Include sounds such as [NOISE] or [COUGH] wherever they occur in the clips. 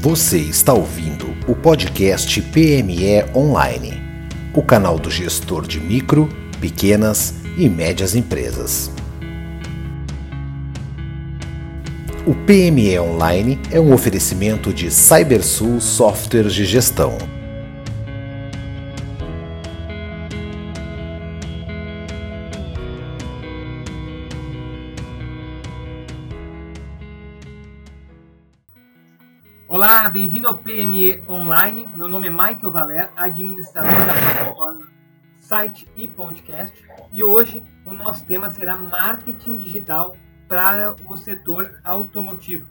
Você está ouvindo o podcast PME Online, o canal do gestor de micro, pequenas e médias empresas. O PME Online é um oferecimento de CyberSul Softwares de Gestão. Olá, bem-vindo ao PME Online. Meu nome é Michael Valer, administrador da plataforma site e podcast. E hoje o nosso tema será marketing digital para o setor automotivo.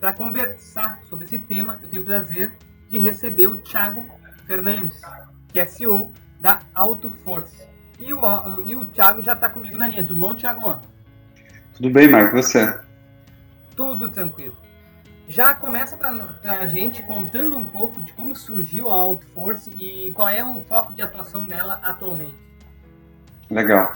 Para conversar sobre esse tema, eu tenho o prazer de receber o Thiago Fernandes, que é CEO da AutoForce. E o, e o Thiago já está comigo na linha. Tudo bom, Thiago? Tudo bem, Marco. Você? Tudo tranquilo. Já começa para a gente contando um pouco de como surgiu a AutoForce e qual é o foco de atuação dela atualmente. Legal.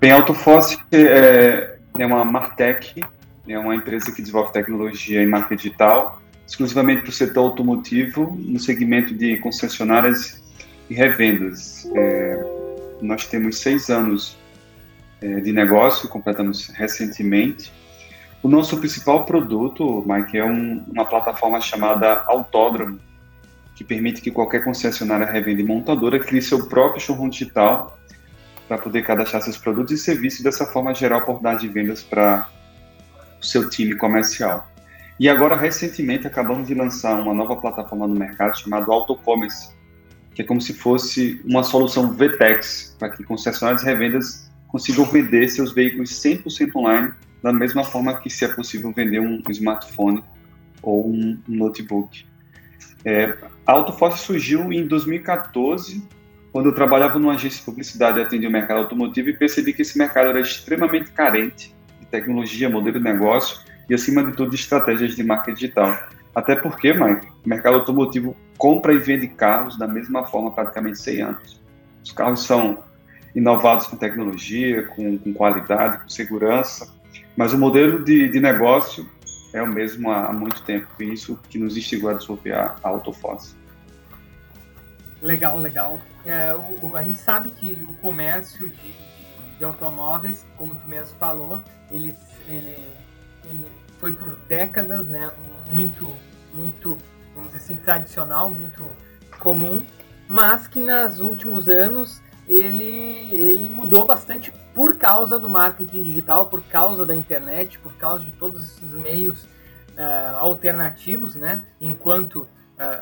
Bem, a AutoForce é, é uma Martech, é uma empresa que desenvolve tecnologia em marca digital, exclusivamente para o setor automotivo, no segmento de concessionárias e revendas. É, nós temos seis anos é, de negócio, completamos recentemente, o nosso principal produto, Mike, é um, uma plataforma chamada Autódromo, que permite que qualquer concessionária, revenda e montadora crie seu próprio showroom digital para poder cadastrar seus produtos e serviços e dessa forma gerar oportunidade de vendas para o seu time comercial. E agora, recentemente, acabamos de lançar uma nova plataforma no mercado chamada AutoCommerce, que é como se fosse uma solução VTEX, para que concessionárias e revendas consigam vender seus veículos 100% online da mesma forma que se é possível vender um smartphone ou um, notebook. É, a AutoForce surgiu em 2014, quando eu trabalhava numa agência de publicidade e atendia o mercado automotivo e percebi que esse mercado era extremamente carente de tecnologia, modelo de negócio e, acima de tudo, de estratégias de marketing digital. Até porque, Mike, o mercado automotivo compra e vende carros da mesma forma praticamente 100 anos. Os carros são inovados com tecnologia, com, com qualidade, com segurança, mas o modelo de, de negócio é o mesmo há, há muito tempo, e isso que nos instigou a desenvolver a, a Autofoz. Legal, legal. É, o, a gente sabe que o comércio de, de automóveis, como tu mesmo falou, ele, ele, ele, foi por décadas, né, muito, muito, vamos dizer assim, tradicional, muito comum, mas que nos últimos anos ele, ele mudou bastante por causa do marketing digital, por causa da internet, por causa de todos esses meios uh, alternativos, né? Enquanto uh,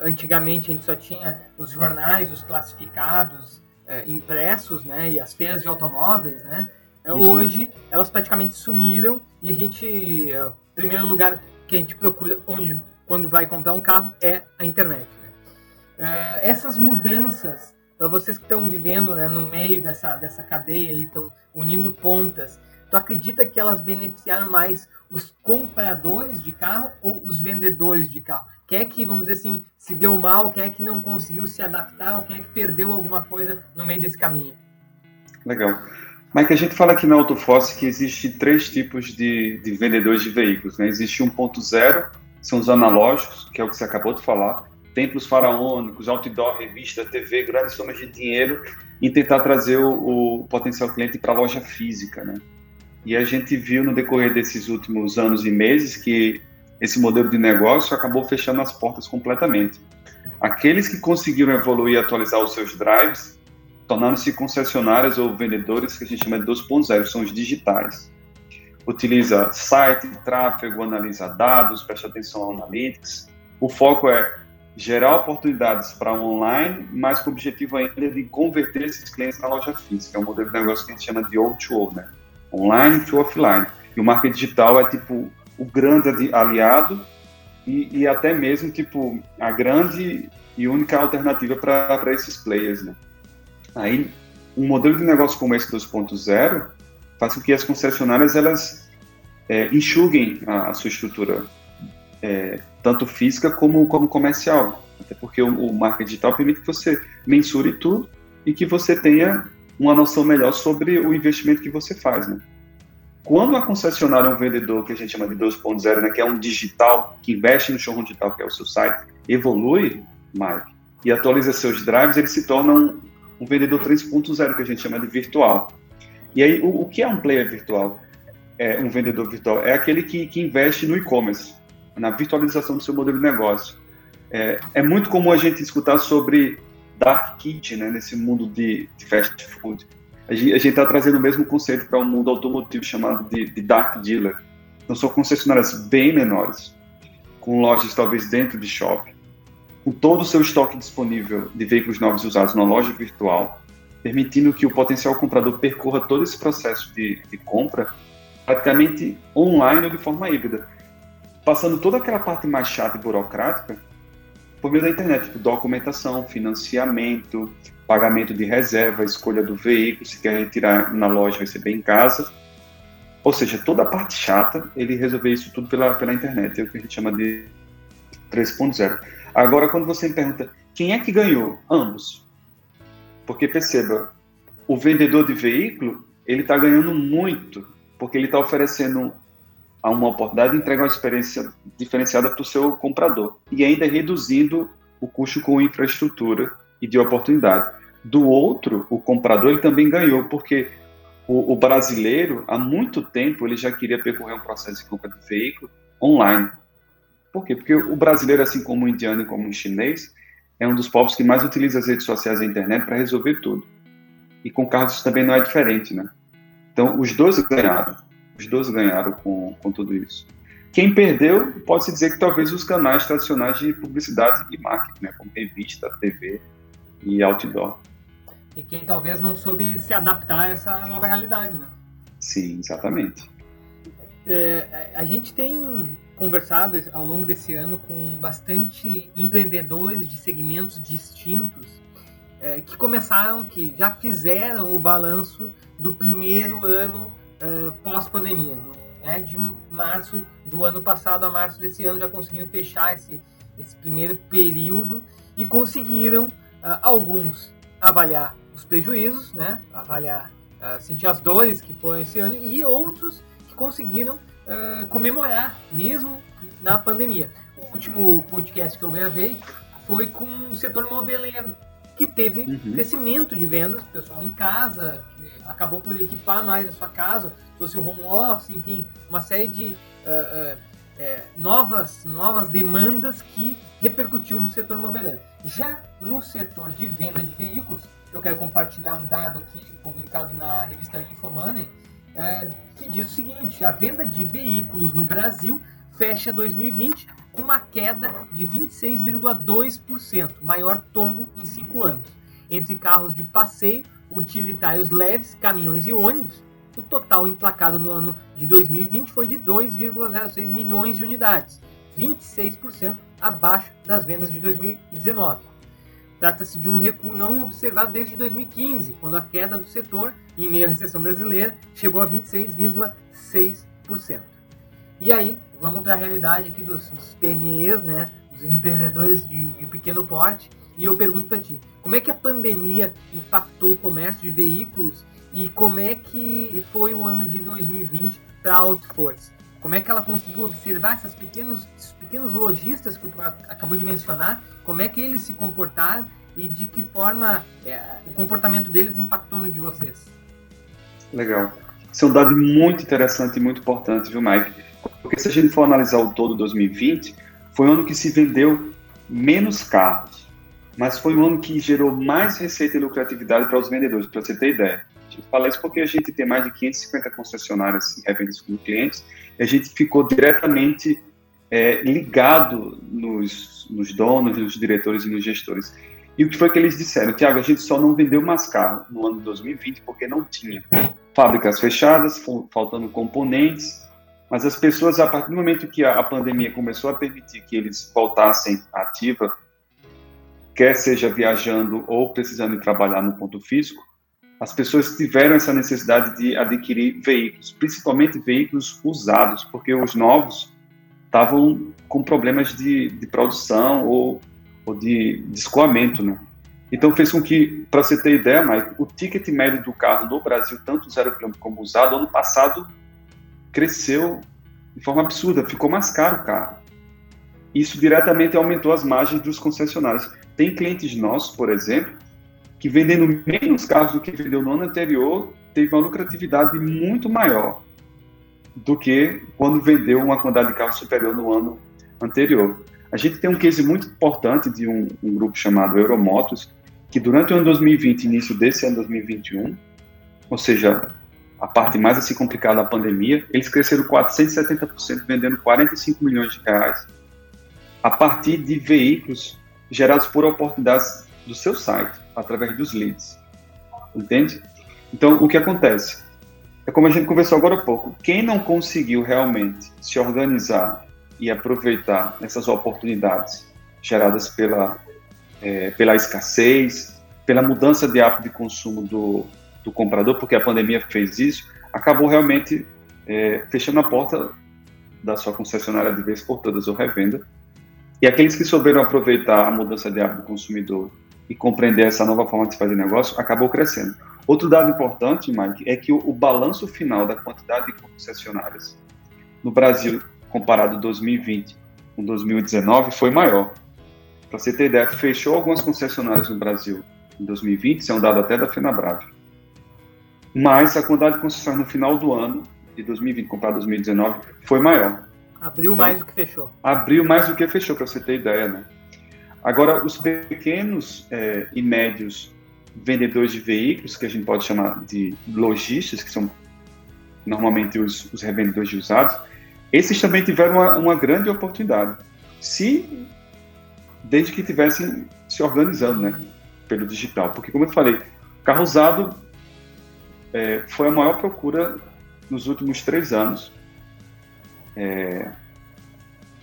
antigamente a gente só tinha os jornais, os classificados uh, impressos, né? E as feiras de automóveis, né? Uhum. Hoje elas praticamente sumiram e a gente, o primeiro lugar que a gente procura onde quando vai comprar um carro é a internet. Né? essas mudanças para vocês que estão vivendo né, no meio dessa, dessa cadeia e estão unindo pontas, tu acredita que elas beneficiaram mais os compradores de carro ou os vendedores de carro? Quem é que, vamos dizer assim, se deu mal, quem é que não conseguiu se adaptar ou quem é que perdeu alguma coisa no meio desse caminho? Legal. Mike, a gente fala aqui na Autofoss que existe três tipos de, de vendedores de veículos. Né? Existe 1.0, são os analógicos, que é o que você acabou de falar templos faraônicos, outdoor, revista, TV, grandes somas de dinheiro em tentar trazer o, o potencial cliente para a loja física, né? E a gente viu no decorrer desses últimos anos e meses que esse modelo de negócio acabou fechando as portas completamente. Aqueles que conseguiram evoluir e atualizar os seus drives, tornando-se concessionárias ou vendedores que a gente chama de 2.0, são os digitais. Utiliza site, tráfego, analisa dados, presta atenção ao analytics. O foco é gerar oportunidades para o online, mas com o objetivo ainda de converter esses clientes na loja física. É um modelo de negócio que a gente chama de O2O, né? Online to offline. E o marketing digital é tipo o grande aliado e, e até mesmo tipo a grande e única alternativa para esses players, né? Aí, um modelo de negócio como esse 2.0 faz com que as concessionárias elas é, enxuguem a, a sua estrutura é, tanto física como, como comercial. Até porque o, o marketing digital permite que você mensure tudo e que você tenha uma noção melhor sobre o investimento que você faz, né? Quando a concessionária é um vendedor que a gente chama de 2.0, né, que é um digital, que investe no showroom digital, que é o seu site, evolui, Mike, e atualiza seus drives, ele se torna um, um vendedor 3.0, que a gente chama de virtual. E aí, o, o, que é um player virtual? É um vendedor virtual? É aquele que, que investe no e-commerce, na virtualização do seu modelo de negócio. É, é muito comum a gente escutar sobre dark kitchen, né, nesse mundo de, de fast food. A gente está trazendo o mesmo conceito para um mundo automotivo chamado de, de dark dealer. Então, são concessionárias bem menores, com lojas talvez dentro de shopping, com todo o seu estoque disponível de veículos novos usados na loja virtual, permitindo que o potencial comprador percorra todo esse processo de, de compra praticamente online ou de forma híbrida, passando toda aquela parte mais chata e burocrática por meio da internet, tipo documentação, financiamento, pagamento de reserva, escolha do veículo, se quer retirar na loja, receber em casa. Ou seja, toda a parte chata, ele resolveu isso tudo pela, pela internet, é o que a gente chama de 3.0. Agora, quando você me pergunta quem é que ganhou? Ambos. Porque perceba, o vendedor de veículo, ele está ganhando muito, porque ele está oferecendo a uma oportunidade de entregar uma experiência diferenciada para o seu comprador e ainda reduzindo o custo com infraestrutura e de oportunidade. Do outro, o comprador ele também ganhou, porque o, o, brasileiro, há muito tempo, ele já queria percorrer um processo de compra de veículo online. Por quê? Porque o brasileiro, assim como o indiano e como o chinês, é um dos povos que mais utiliza as redes sociais e a internet para resolver tudo. E com carros também não é diferente, né? Então, os dois ganharam. Os dois ganharam com, com tudo isso. Quem perdeu, pode-se dizer que talvez os canais tradicionais de publicidade e marketing, né? como revista, TV e outdoor. E quem talvez não soube se adaptar a essa nova realidade, né? Sim, exatamente. É, a gente tem conversado ao longo desse ano com bastante empreendedores de segmentos distintos é, que começaram, que já fizeram o balanço do primeiro ano uh, pós-pandemia, né, de março do ano passado a março desse ano, já conseguiram fechar esse, esse primeiro período e conseguiram uh, alguns avaliar os prejuízos, né, avaliar, uh, sentir as dores que foram esse ano e outros que conseguiram comemorar mesmo na pandemia. O último podcast que eu gravei foi com o setor moveleiro, que teve uhum. crescimento de vendas, pessoal em casa, acabou por equipar mais a sua casa, trouxe o home office, enfim, uma série de uh, uh, é, novas, novas demandas que repercutiu no setor moveleiro. Já no setor de venda de veículos, eu quero compartilhar um dado aqui publicado na revista Infomoney, é, que diz o seguinte: a venda de veículos no Brasil fecha 2020 com uma queda de 26,2%, maior tombo em cinco anos. Entre carros de passeio, utilitários leves, caminhões e ônibus, o total emplacado no ano de 2020 foi de 2,06 milhões de unidades, 26% abaixo das vendas de 2019. Trata-se de um recuo não observado desde 2015, quando a queda do setor, em meio à recessão brasileira, chegou a 26,6%. E aí, vamos para a realidade aqui dos, dos PMEs, né? Dos empreendedores de, de pequeno porte. E eu pergunto para ti, como é que a pandemia impactou o comércio de veículos e como é que foi o ano de 2020 para a Outforce? Como é que ela conseguiu observar esses pequenos, esses pequenos lojistas que tu acabou de mencionar? Como é que eles se comportaram e de que forma é, o comportamento deles impactou no de vocês? Legal. Isso é um dado muito interessante e muito importante, viu, Mike? Porque se a gente for analisar o todo 2020, foi um ano que se vendeu menos carros, mas foi um ano que gerou mais receita e lucratividade para os vendedores, para você ter ideia. A gente fala isso porque a gente tem mais de 550 concessionárias revendas com clientes, e a gente ficou diretamente é, ligado nos, nos donos, nos diretores e nos gestores. E o que foi que eles disseram? Tiago, a gente só não vendeu mais carro no ano de 2020 porque não tinha. Fábricas fechadas, faltando componentes, mas as pessoas, a partir do momento que a, pandemia começou a permitir que eles voltassem ativa, quer seja viajando ou precisando trabalhar no ponto físico, as pessoas tiveram essa necessidade de adquirir veículos, principalmente veículos usados, porque os novos estavam com problemas de, de produção ou, ou de, de escoamento, né? Então fez com que, para você ter ideia, Mike, o ticket médio do carro no Brasil, tanto zero quilômetro como usado, ano passado cresceu de forma absurda, ficou mais caro o carro. Isso diretamente aumentou as margens dos concessionários. Tem clientes nossos, por exemplo, que vendendo menos carros do que vendeu no ano anterior, teve uma lucratividade muito maior do que quando vendeu uma quantidade de carros superior no ano anterior. A gente tem um case muito importante de um, um grupo chamado Euromotos, que durante o ano 2020, início desse ano 2021, ou seja, a parte mais assim complicada da pandemia, eles cresceram 470%, vendendo 45 milhões de reais, a partir de veículos gerados por oportunidades do seu site, através dos leads. Entende? Então, o que acontece? É como a gente conversou agora há pouco. Quem não conseguiu realmente se organizar e aproveitar essas oportunidades geradas pela, é, pela escassez, pela mudança de hábito de consumo do, do comprador, porque a pandemia fez isso, acabou realmente é, fechando a porta da sua concessionária de vez por todas ou revenda. E aqueles que souberam aproveitar a mudança de hábito do consumidor e compreender essa nova forma de fazer negócio, acabou crescendo. Outro dado importante, Mike, é que o, o balanço final da quantidade de concessionárias no Brasil, comparado 2020 com 2019, foi maior. Para você ter ideia, fechou algumas concessionárias no Brasil em 2020, isso é um dado até da FenaBrave. Mas a quantidade de concessionárias no final do ano, de 2020 comparado a 2019, foi maior. Abriu então, mais do que fechou. Abriu mais do que fechou, para você ter ideia, né? Agora, os pequenos é, e médios vendedores de veículos, que a gente pode chamar de lojistas, que são normalmente os, os revendedores de usados, esses também tiveram uma, uma, grande oportunidade, se desde que tivessem se organizando, né, pelo digital, porque como eu falei, carro usado é, foi a maior procura nos últimos três anos. É,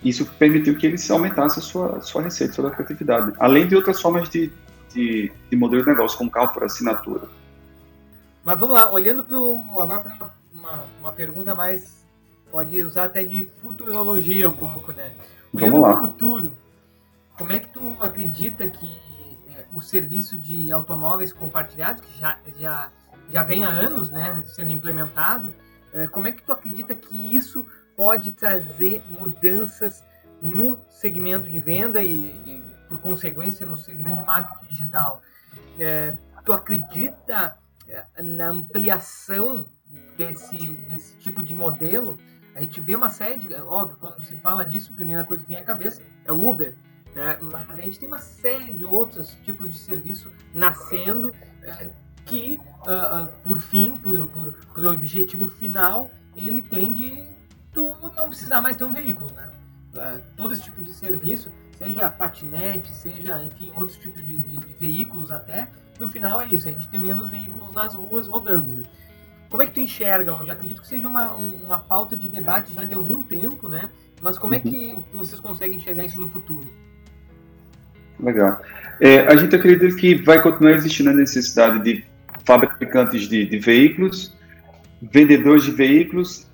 isso permitiu que eles aumentassem a sua, sua receita, sua lucratividade, além de outras formas de, de, de, modelo de negócio, como carro por assinatura. Mas vamos lá, olhando para agora para uma, uma pergunta mais, pode usar até de futurologia um pouco, né? Olhando para o futuro, como é que tu acredita que é, o serviço de automóveis compartilhados, que já, já, já vem há anos né, sendo implementado, é, como é que tu acredita que isso pode trazer mudanças no segmento de venda e, e por consequência, no segmento de marketing digital. É, tu acredita é, na ampliação desse, desse tipo de modelo? A gente vê uma série de. Óbvio, quando se fala disso, a primeira coisa que vem à cabeça é o Uber. Né? Mas a gente tem uma série de outros tipos de serviço nascendo é, que, uh, uh, por fim, por, por, por objetivo final, ele tende tu não precisar mais ter um veículo, né? É, todo esse tipo de serviço, seja patinete, seja, enfim, outros tipos de, de, de, veículos até, no final é isso, a gente tem menos veículos nas ruas rodando, né? Como é que tu enxerga hoje? Acredito que seja uma, uma pauta de debate já de algum tempo, né? Mas como é que uhum. vocês conseguem enxergar isso no futuro? Legal. É, a gente acredita que vai continuar existindo a necessidade de fabricantes de, de veículos, vendedores de veículos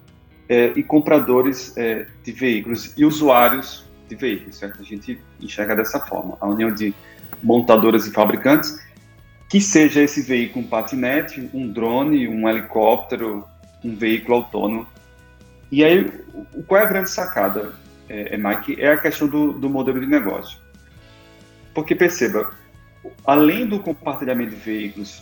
é, e compradores é, de veículos e usuários de veículos, certo? A gente enxerga dessa forma, a união de montadoras e fabricantes, que seja esse veículo um patinete, um drone, um helicóptero, um veículo autônomo. E aí, qual é a grande sacada, é, é, Mike? É a questão do, do modelo de negócio. Porque perceba, além do compartilhamento de veículos,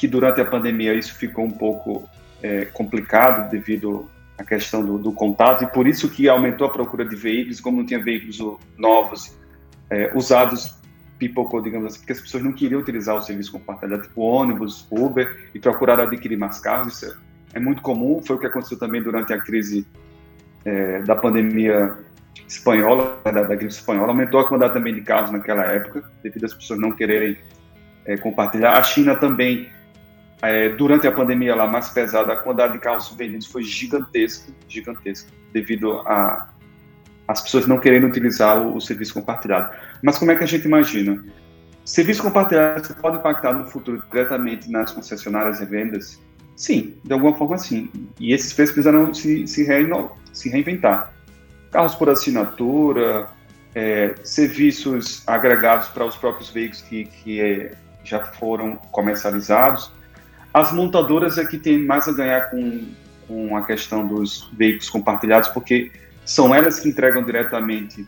que durante a pandemia isso ficou um pouco é, complicado devido a questão do, do, contato, e por isso que aumentou a procura de veículos, como não tinha veículos novos, é, usados, pipocou, digamos assim, porque as pessoas não queriam utilizar o serviço compartilhado, tipo ônibus, Uber, e procuraram adquirir mais carros, isso é, é muito comum, foi o que aconteceu também durante a crise é, da pandemia espanhola, da, da, gripe espanhola, aumentou a quantidade também de carros naquela época, devido às pessoas não quererem é, compartilhar. A China também é, durante a pandemia lá mais pesada, a quantidade de carros vendidos foi gigantesca, gigantesca, devido a as pessoas não querendo utilizar o, o, serviço compartilhado. Mas como é que a gente imagina? Serviço compartilhado pode impactar no futuro diretamente nas concessionárias e vendas? Sim, de alguma forma sim. E esses preços precisaram se, se, se reinventar. Carros por assinatura, é, serviços agregados para os próprios veículos que, que é, já foram comercializados, as montadoras é que têm mais a ganhar com, com a questão dos veículos compartilhados, porque são elas que entregam diretamente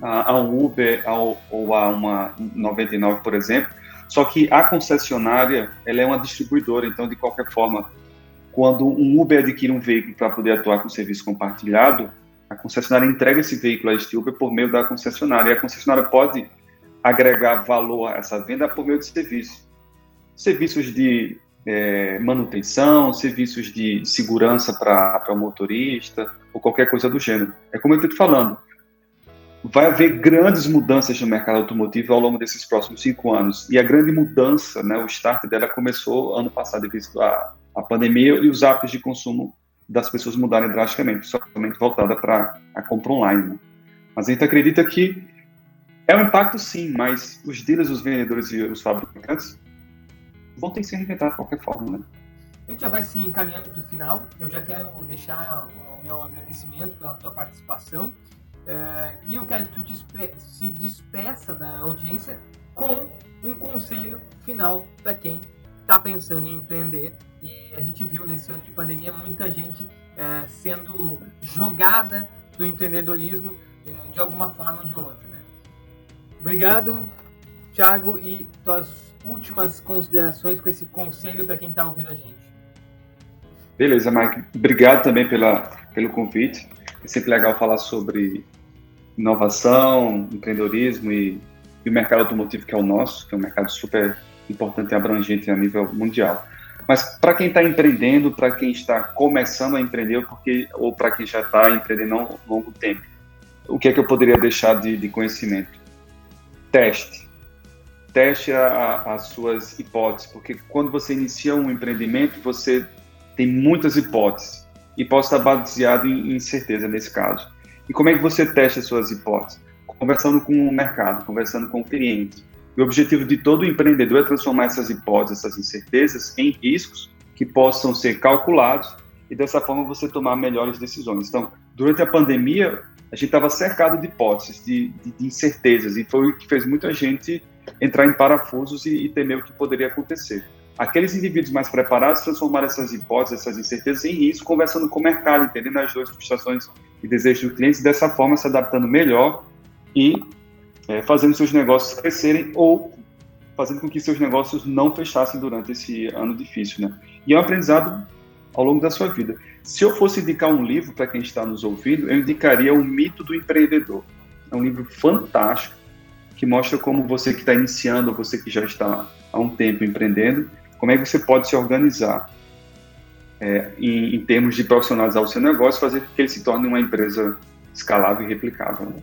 a, um Uber ao, ou a uma 99, por exemplo. Só que a concessionária, ela é uma distribuidora, então, de qualquer forma, quando um Uber adquire um veículo para poder atuar com serviço compartilhado, a concessionária entrega esse veículo a este Uber por meio da concessionária. E a concessionária pode agregar valor a essa venda por meio de serviços. Serviços de é, manutenção, serviços de segurança para o motorista, ou qualquer coisa do gênero. É como eu estou te falando, vai haver grandes mudanças no mercado automotivo ao longo desses próximos cinco anos. E a grande mudança, né, o start dela começou ano passado, devido à, à pandemia e os hábitos de consumo das pessoas mudarem drasticamente, somente voltada para a compra online. Né? Mas a gente acredita que é um impacto sim, mas os dealers, os vendedores e os fabricantes vão ter que se reinventar de qualquer forma, né? A gente já vai se encaminhando para o final. Eu já quero deixar o meu agradecimento pela tua participação. É, e eu quero que tu despe se despeça da audiência com um conselho final para quem está pensando em empreender. E a gente viu nesse ano de pandemia muita gente é, sendo jogada do empreendedorismo é, de alguma forma ou de outra. Né? Obrigado, Thiago, e tuas últimas considerações com esse conselho para quem está ouvindo a gente. Beleza, Mike. Obrigado também pela, pelo convite. É sempre legal falar sobre inovação, empreendedorismo e, e o mercado automotivo que é o nosso, que é um mercado super importante e abrangente a nível mundial. Mas para quem está empreendendo, para quem está começando a empreender, porque, ou para quem já está empreendendo há um longo tempo, o que é que eu poderia deixar de, de conhecimento? Teste. Teste a, a, as suas hipóteses, porque quando você inicia um empreendimento, você tem muitas hipóteses e pode estar baseado em incerteza nesse caso. E como é que você testa as suas hipóteses? Conversando com o mercado, conversando com o cliente. E o objetivo de todo empreendedor é transformar essas hipóteses, essas incertezas, em riscos que possam ser calculados e dessa forma você tomar melhores decisões. Então, durante a pandemia, a gente estava cercado de hipóteses, de, de, de, incertezas, e foi o que fez muita gente entrar em parafusos e, e temer o que poderia acontecer aqueles indivíduos mais preparados transformaram essas hipóteses, essas incertezas em risco, conversando com o mercado, entendendo as duas frustrações e desejos do cliente, dessa forma se adaptando melhor e é, fazendo seus negócios crescerem ou fazendo com que seus negócios não fechassem durante esse ano difícil, né? E é um aprendizado ao longo da sua vida. Se eu fosse indicar um livro para quem está nos ouvindo, eu indicaria O Mito do Empreendedor. É um livro fantástico que mostra como você que está iniciando, você que já está há um tempo empreendendo, como é que você pode se organizar é, em, em, termos de profissionalizar o seu negócio, fazer com que ele se torne uma empresa escalável e replicável.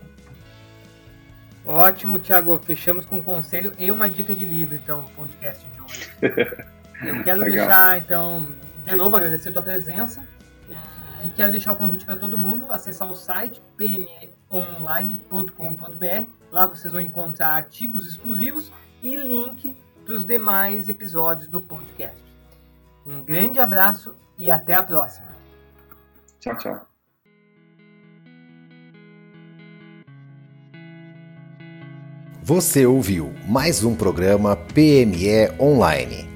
Ótimo, Thiago. Fechamos com um conselho e uma dica de livro, então, o podcast de hoje. Eu [LAUGHS] quero deixar, então, de novo agradecer a tua presença é, e quero deixar o convite para todo mundo acessar o site pmeonline.com.br. Lá vocês vão encontrar artigos exclusivos e link para os demais episódios do podcast. Um grande abraço e até a próxima. Tchau, tchau. Você ouviu mais um programa PME Online.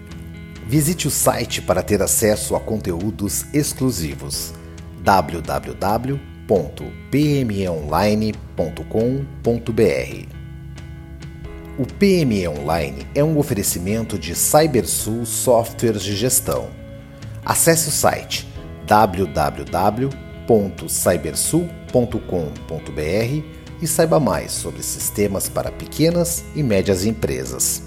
Visite o site para ter acesso a conteúdos exclusivos www.pmeonline.com.br o PME Online é um oferecimento de CyberSul Softwares de Gestão. Acesse o site www.cybersul.com.br e saiba mais sobre sistemas para pequenas e médias empresas.